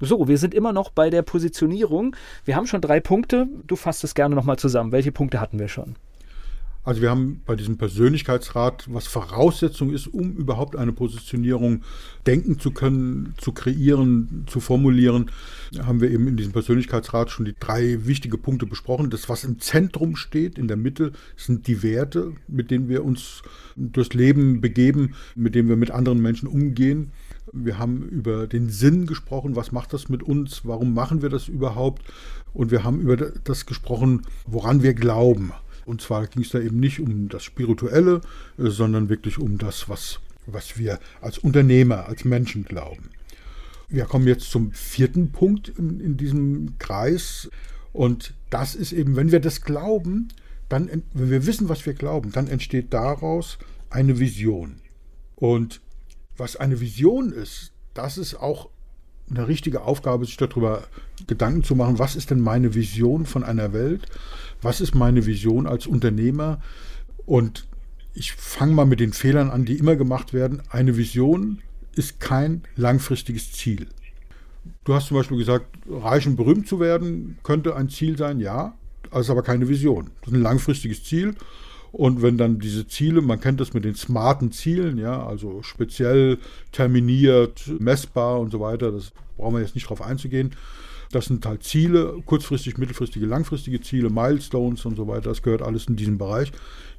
So, wir sind immer noch bei der Positionierung. Wir haben schon drei Punkte. Du fasst es gerne nochmal zusammen. Welche Punkte hatten wir schon? Also wir haben bei diesem Persönlichkeitsrat, was Voraussetzung ist, um überhaupt eine Positionierung denken zu können, zu kreieren, zu formulieren, haben wir eben in diesem Persönlichkeitsrat schon die drei wichtige Punkte besprochen. Das, was im Zentrum steht, in der Mitte, sind die Werte, mit denen wir uns durchs Leben begeben, mit denen wir mit anderen Menschen umgehen. Wir haben über den Sinn gesprochen, was macht das mit uns, warum machen wir das überhaupt? Und wir haben über das gesprochen, woran wir glauben. Und zwar ging es da eben nicht um das Spirituelle, äh, sondern wirklich um das, was, was wir als Unternehmer, als Menschen glauben. Wir kommen jetzt zum vierten Punkt in, in diesem Kreis. Und das ist eben, wenn wir das glauben, dann, wenn wir wissen, was wir glauben, dann entsteht daraus eine Vision. Und was eine Vision ist, das ist auch eine richtige Aufgabe, sich darüber Gedanken zu machen, was ist denn meine Vision von einer Welt? Was ist meine Vision als Unternehmer? Und ich fange mal mit den Fehlern an, die immer gemacht werden. Eine Vision ist kein langfristiges Ziel. Du hast zum Beispiel gesagt, reich und berühmt zu werden könnte ein Ziel sein, ja, das ist aber keine Vision. Das ist ein langfristiges Ziel und wenn dann diese Ziele, man kennt das mit den smarten Zielen, ja, also speziell terminiert, messbar und so weiter, das brauchen wir jetzt nicht drauf einzugehen. Das sind halt Ziele, kurzfristig, mittelfristige, langfristige Ziele, Milestones und so weiter. Das gehört alles in diesen Bereich.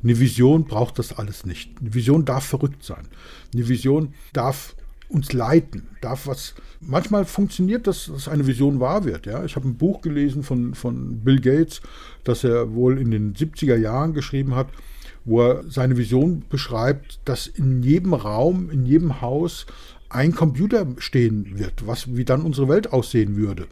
Eine Vision braucht das alles nicht. Eine Vision darf verrückt sein. Eine Vision darf uns leiten, darf was. Manchmal funktioniert das, dass eine Vision wahr wird. Ja? Ich habe ein Buch gelesen von, von Bill Gates, das er wohl in den 70er Jahren geschrieben hat, wo er seine Vision beschreibt, dass in jedem Raum, in jedem Haus ein Computer stehen wird, was wie dann unsere Welt aussehen würde.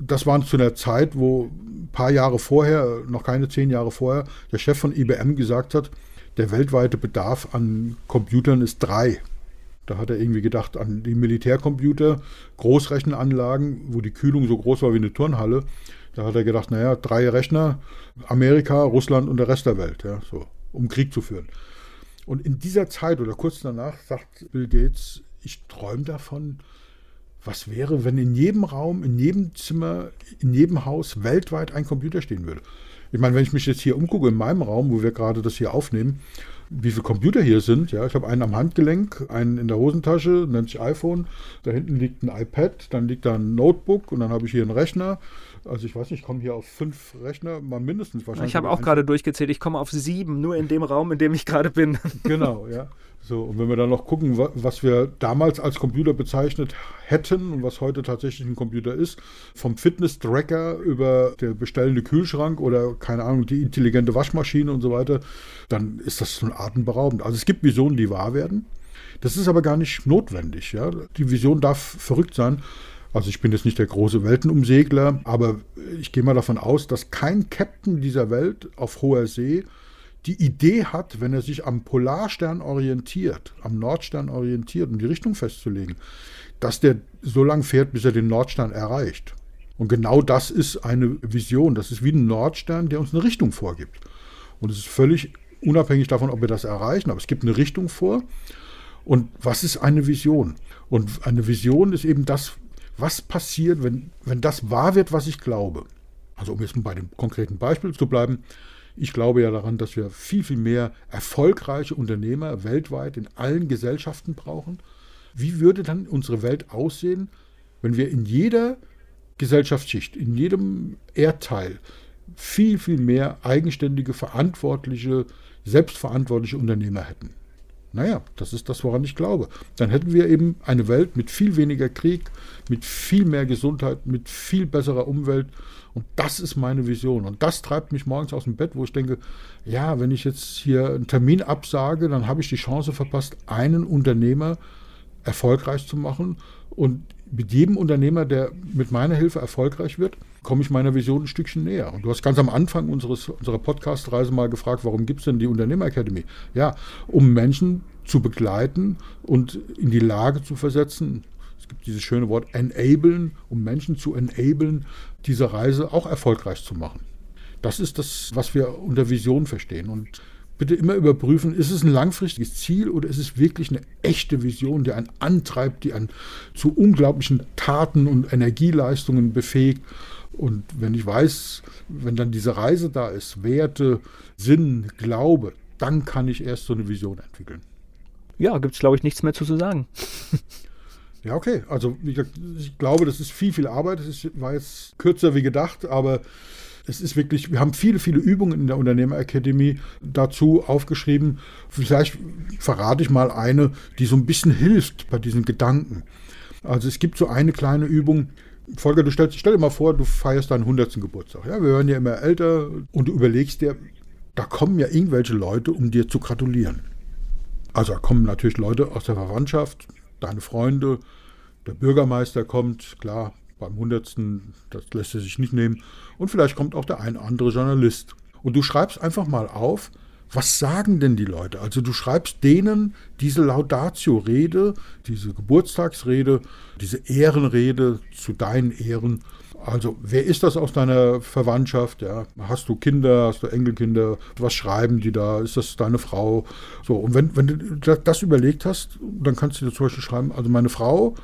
Das war zu einer Zeit, wo ein paar Jahre vorher, noch keine zehn Jahre vorher, der Chef von IBM gesagt hat, der weltweite Bedarf an Computern ist drei. Da hat er irgendwie gedacht an die Militärcomputer, Großrechenanlagen, wo die Kühlung so groß war wie eine Turnhalle. Da hat er gedacht, naja, drei Rechner, Amerika, Russland und der Rest der Welt, ja, so, um Krieg zu führen. Und in dieser Zeit oder kurz danach sagt Bill Gates, ich träume davon, was wäre, wenn in jedem Raum, in jedem Zimmer, in jedem Haus weltweit ein Computer stehen würde. Ich meine, wenn ich mich jetzt hier umgucke in meinem Raum, wo wir gerade das hier aufnehmen, wie viele Computer hier sind. Ja, ich habe einen am Handgelenk, einen in der Hosentasche, nennt sich iPhone. Da hinten liegt ein iPad, dann liegt da ein Notebook und dann habe ich hier einen Rechner. Also ich weiß nicht, ich komme hier auf fünf Rechner, mal mindestens wahrscheinlich. Ich habe auch gerade durchgezählt, ich komme auf sieben, nur in dem Raum, in dem ich gerade bin. Genau, ja. So, und wenn wir dann noch gucken, was wir damals als Computer bezeichnet hätten und was heute tatsächlich ein Computer ist, vom Fitness-Tracker über der bestellende Kühlschrank oder keine Ahnung, die intelligente Waschmaschine und so weiter, dann ist das schon atemberaubend. Also es gibt Visionen, die wahr werden. Das ist aber gar nicht notwendig. Ja? Die Vision darf verrückt sein. Also ich bin jetzt nicht der große Weltenumsegler, aber ich gehe mal davon aus, dass kein Captain dieser Welt auf hoher See die Idee hat, wenn er sich am Polarstern orientiert, am Nordstern orientiert, um die Richtung festzulegen, dass der so lange fährt, bis er den Nordstern erreicht. Und genau das ist eine Vision. Das ist wie ein Nordstern, der uns eine Richtung vorgibt. Und es ist völlig unabhängig davon, ob wir das erreichen, aber es gibt eine Richtung vor. Und was ist eine Vision? Und eine Vision ist eben das, was passiert, wenn, wenn das wahr wird, was ich glaube. Also um jetzt bei dem konkreten Beispiel zu bleiben, ich glaube ja daran, dass wir viel, viel mehr erfolgreiche Unternehmer weltweit in allen Gesellschaften brauchen. Wie würde dann unsere Welt aussehen, wenn wir in jeder Gesellschaftsschicht, in jedem Erdteil viel, viel mehr eigenständige, verantwortliche, selbstverantwortliche Unternehmer hätten? Naja, das ist das, woran ich glaube. Dann hätten wir eben eine Welt mit viel weniger Krieg, mit viel mehr Gesundheit, mit viel besserer Umwelt. Und das ist meine Vision. Und das treibt mich morgens aus dem Bett, wo ich denke, ja, wenn ich jetzt hier einen Termin absage, dann habe ich die Chance verpasst, einen Unternehmer erfolgreich zu machen. Und mit jedem Unternehmer, der mit meiner Hilfe erfolgreich wird, komme ich meiner Vision ein Stückchen näher. Und du hast ganz am Anfang unseres, unserer Podcast-Reise mal gefragt, warum gibt es denn die Unternehmerakademie? Ja, um Menschen zu begleiten und in die Lage zu versetzen, es gibt dieses schöne Wort enablen, um Menschen zu enablen, diese Reise auch erfolgreich zu machen. Das ist das, was wir unter Vision verstehen. Und bitte immer überprüfen, ist es ein langfristiges Ziel oder ist es wirklich eine echte Vision, die einen antreibt, die einen zu unglaublichen Taten und Energieleistungen befähigt. Und wenn ich weiß, wenn dann diese Reise da ist, Werte, Sinn, Glaube, dann kann ich erst so eine Vision entwickeln. Ja, gibt es, glaube ich, nichts mehr zu sagen. ja, okay. Also, ich glaube, das ist viel, viel Arbeit. Es war jetzt kürzer wie gedacht, aber es ist wirklich, wir haben viele, viele Übungen in der Unternehmerakademie dazu aufgeschrieben. Vielleicht verrate ich mal eine, die so ein bisschen hilft bei diesen Gedanken. Also es gibt so eine kleine Übung, Volker, du stellst, stell dir mal vor, du feierst deinen 100. Geburtstag. Ja, wir werden ja immer älter und du überlegst dir, da kommen ja irgendwelche Leute, um dir zu gratulieren. Also da kommen natürlich Leute aus der Verwandtschaft, deine Freunde, der Bürgermeister kommt, klar, beim 100. das lässt er sich nicht nehmen. Und vielleicht kommt auch der ein oder andere Journalist. Und du schreibst einfach mal auf, was sagen denn die Leute? Also du schreibst denen diese Laudatio-Rede, diese Geburtstagsrede, diese Ehrenrede zu deinen Ehren. Also wer ist das aus deiner Verwandtschaft? Ja? Hast du Kinder, hast du Enkelkinder? Was schreiben die da? Ist das deine Frau? So, und wenn, wenn du das überlegt hast, dann kannst du dir zum Beispiel schreiben, also meine Frau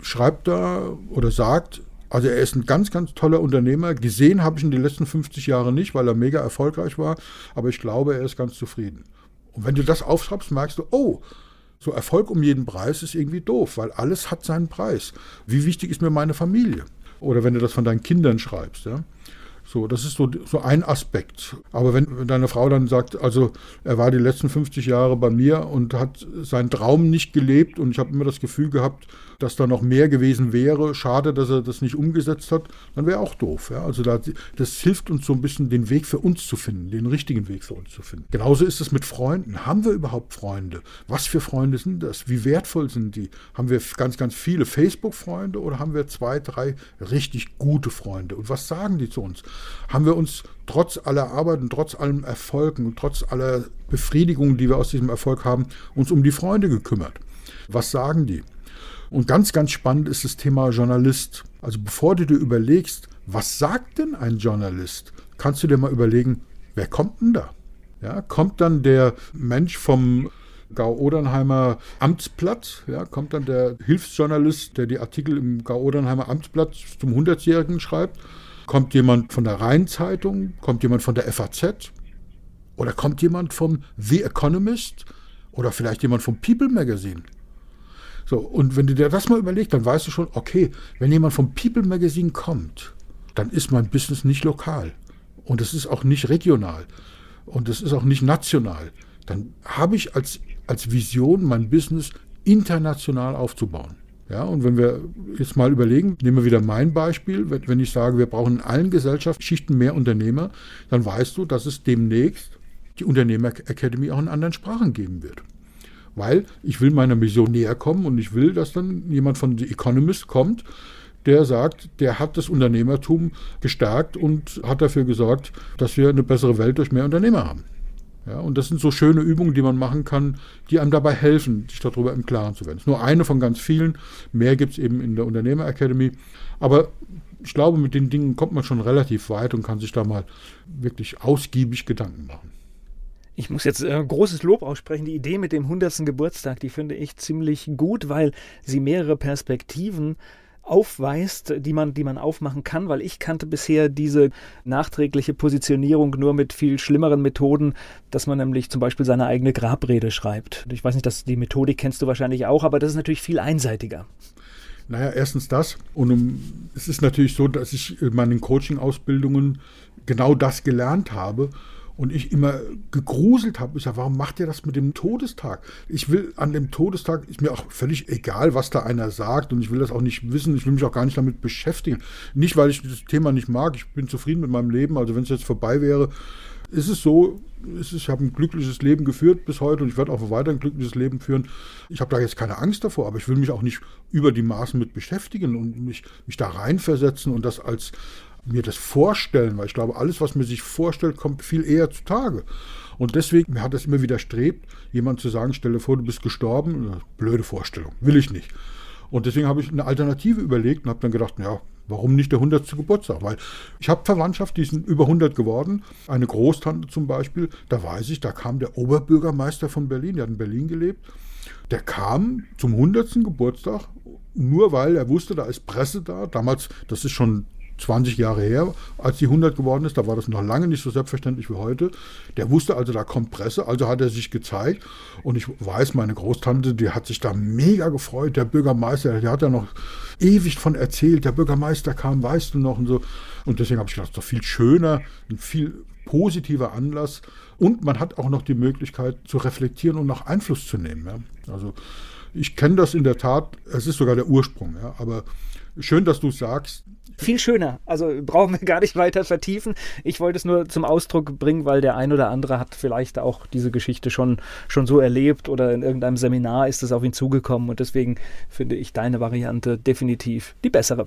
schreibt da oder sagt, also er ist ein ganz, ganz toller Unternehmer. Gesehen habe ich ihn die letzten 50 Jahre nicht, weil er mega erfolgreich war. Aber ich glaube, er ist ganz zufrieden. Und wenn du das aufschreibst, merkst du, oh, so Erfolg um jeden Preis ist irgendwie doof, weil alles hat seinen Preis. Wie wichtig ist mir meine Familie? Oder wenn du das von deinen Kindern schreibst, ja. So, das ist so, so ein Aspekt. Aber wenn, deine Frau dann sagt, also er war die letzten 50 Jahre bei mir und hat seinen Traum nicht gelebt und ich habe immer das Gefühl gehabt, dass da noch mehr gewesen wäre. Schade, dass er das nicht umgesetzt hat. Dann wäre auch doof. Ja? Also da, das hilft uns so ein bisschen, den Weg für uns zu finden, den richtigen Weg für uns zu finden. Genauso ist es mit Freunden. Haben wir überhaupt Freunde? Was für Freunde sind das? Wie wertvoll sind die? Haben wir ganz, ganz viele Facebook-Freunde oder haben wir zwei, drei richtig gute Freunde? Und was sagen die zu uns? Haben wir uns trotz aller Arbeit und trotz allem Erfolgen und trotz aller Befriedigungen, die wir aus diesem Erfolg haben, uns um die Freunde gekümmert? Was sagen die? Und ganz, ganz spannend ist das Thema Journalist. Also bevor du dir überlegst, was sagt denn ein Journalist, kannst du dir mal überlegen, wer kommt denn da? Ja, kommt dann der Mensch vom Gau-Odernheimer Amtsblatt, ja, kommt dann der Hilfsjournalist, der die Artikel im Gau-Odernheimer Amtsblatt zum 100-Jährigen schreibt? Kommt jemand von der Rheinzeitung? Kommt jemand von der FAZ? Oder kommt jemand vom The Economist? Oder vielleicht jemand vom People Magazine? So, und wenn du dir das mal überlegst, dann weißt du schon, okay, wenn jemand vom People Magazine kommt, dann ist mein Business nicht lokal. Und es ist auch nicht regional. Und es ist auch nicht national. Dann habe ich als, als Vision, mein Business international aufzubauen. Ja, und wenn wir jetzt mal überlegen, nehmen wir wieder mein Beispiel, wenn ich sage, wir brauchen in allen Gesellschaftsschichten mehr Unternehmer, dann weißt du, dass es demnächst die Unternehmer Academy auch in anderen Sprachen geben wird weil ich will meiner Mission näher kommen und ich will, dass dann jemand von The Economist kommt, der sagt, der hat das Unternehmertum gestärkt und hat dafür gesorgt, dass wir eine bessere Welt durch mehr Unternehmer haben. Ja, und das sind so schöne Übungen, die man machen kann, die einem dabei helfen, sich darüber im Klaren zu werden. Das ist nur eine von ganz vielen. Mehr gibt es eben in der Unternehmer Academy. Aber ich glaube, mit den Dingen kommt man schon relativ weit und kann sich da mal wirklich ausgiebig Gedanken machen. Ich muss jetzt äh, großes Lob aussprechen. Die Idee mit dem 100. Geburtstag, die finde ich ziemlich gut, weil sie mehrere Perspektiven aufweist, die man, die man aufmachen kann, weil ich kannte bisher diese nachträgliche Positionierung nur mit viel schlimmeren Methoden, dass man nämlich zum Beispiel seine eigene Grabrede schreibt. Ich weiß nicht, dass die Methodik kennst du wahrscheinlich auch, aber das ist natürlich viel einseitiger. Naja, erstens das. Und um, es ist natürlich so, dass ich in meinen Coaching-Ausbildungen genau das gelernt habe Und ich immer gegruselt habe. Ich sage, warum macht ihr das mit dem Todestag? Ich will an dem Todestag, ist mir auch völlig egal, was da einer sagt. Und ich will das auch nicht wissen. Ich will mich auch gar nicht damit beschäftigen. Nicht, weil ich das Thema nicht mag. Ich bin zufrieden mit meinem Leben. Also wenn es jetzt vorbei wäre, ist es so, ist es, ich habe ein glückliches Leben geführt bis heute und ich werde auch weiter ein glückliches Leben führen. Ich habe da jetzt keine Angst davor, aber ich will mich auch nicht über die Maßen mit beschäftigen und mich, mich da reinversetzen und das als mir das vorstellen, weil ich glaube, alles, was man sich vorstellt, kommt viel eher zutage. Und deswegen hat es immer widerstrebt, jemand zu sagen, stelle vor, du bist gestorben. Blöde Vorstellung, will ich nicht. Und deswegen habe ich eine Alternative überlegt und habe dann gedacht, ja, Warum nicht der 100. Geburtstag? Weil ich habe Verwandtschaft, die sind über 100 geworden. Eine Großtante zum Beispiel, da weiß ich, da kam der Oberbürgermeister von Berlin, der hat in Berlin gelebt. Der kam zum 100. Geburtstag, nur weil er wusste, da ist Presse da. Damals, das ist schon 20 Jahre her, als die 100 geworden ist, da war das noch lange nicht so selbstverständlich wie heute. Der wusste also, da kommt Presse, also hat er sich gezeigt. Und ich weiß, meine Großtante, die hat sich da mega gefreut. Der Bürgermeister, der hat ja noch ewig von erzählt. Der Bürgermeister kam, weißt du noch und so. Und deswegen habe ich gedacht, das ist doch viel schöner, ein viel positiver Anlass. Und man hat auch noch die Möglichkeit zu reflektieren und noch Einfluss zu nehmen. Ja. Also ich kenne das in der Tat, es ist sogar der Ursprung, ja. aber schön, dass du sagst, viel schöner. Also brauchen wir gar nicht weiter vertiefen. Ich wollte es nur zum Ausdruck bringen, weil der ein oder andere hat vielleicht auch diese Geschichte schon, schon so erlebt oder in irgendeinem Seminar ist es auf ihn zugekommen und deswegen finde ich deine Variante definitiv die bessere.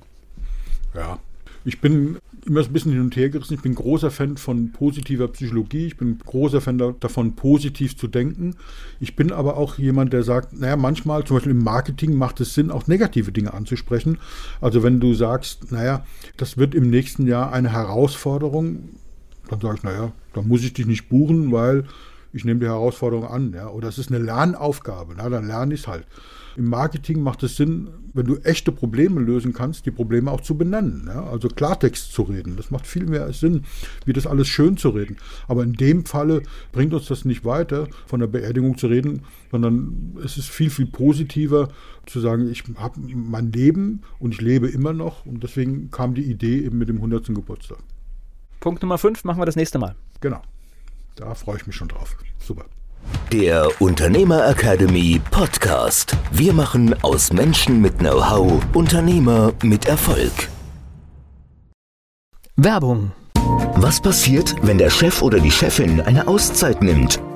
Ja, ich bin immer ein bisschen hin und her gerissen. Ich bin großer Fan von positiver Psychologie. Ich bin großer Fan davon, positiv zu denken. Ich bin aber auch jemand, der sagt, naja, manchmal, zum Beispiel im Marketing, macht es Sinn, auch negative Dinge anzusprechen. Also wenn du sagst, naja, das wird im nächsten Jahr eine Herausforderung, dann sage ich, naja, da muss ich dich nicht buchen, weil ich nehme die Herausforderung an. Ja? Oder es ist eine Lernaufgabe, na, dann lerne ich es halt. Im Marketing macht es Sinn, wenn du echte Probleme lösen kannst, die Probleme auch zu benennen. Ja? Also Klartext zu reden. Das macht viel mehr Sinn, wie das alles schön zu reden. Aber in dem Falle bringt uns das nicht weiter, von der Beerdigung zu reden, sondern es ist viel, viel positiver zu sagen, ich habe mein Leben und ich lebe immer noch. Und deswegen kam die Idee eben mit dem 100. Geburtstag. Punkt Nummer 5 machen wir das nächste Mal. Genau. Da freue ich mich schon drauf. Super. Der Unternehmer Academy Podcast. Wir machen aus Menschen mit Know-how Unternehmer mit Erfolg. Werbung. Was passiert, wenn der Chef oder die Chefin eine Auszeit nimmt?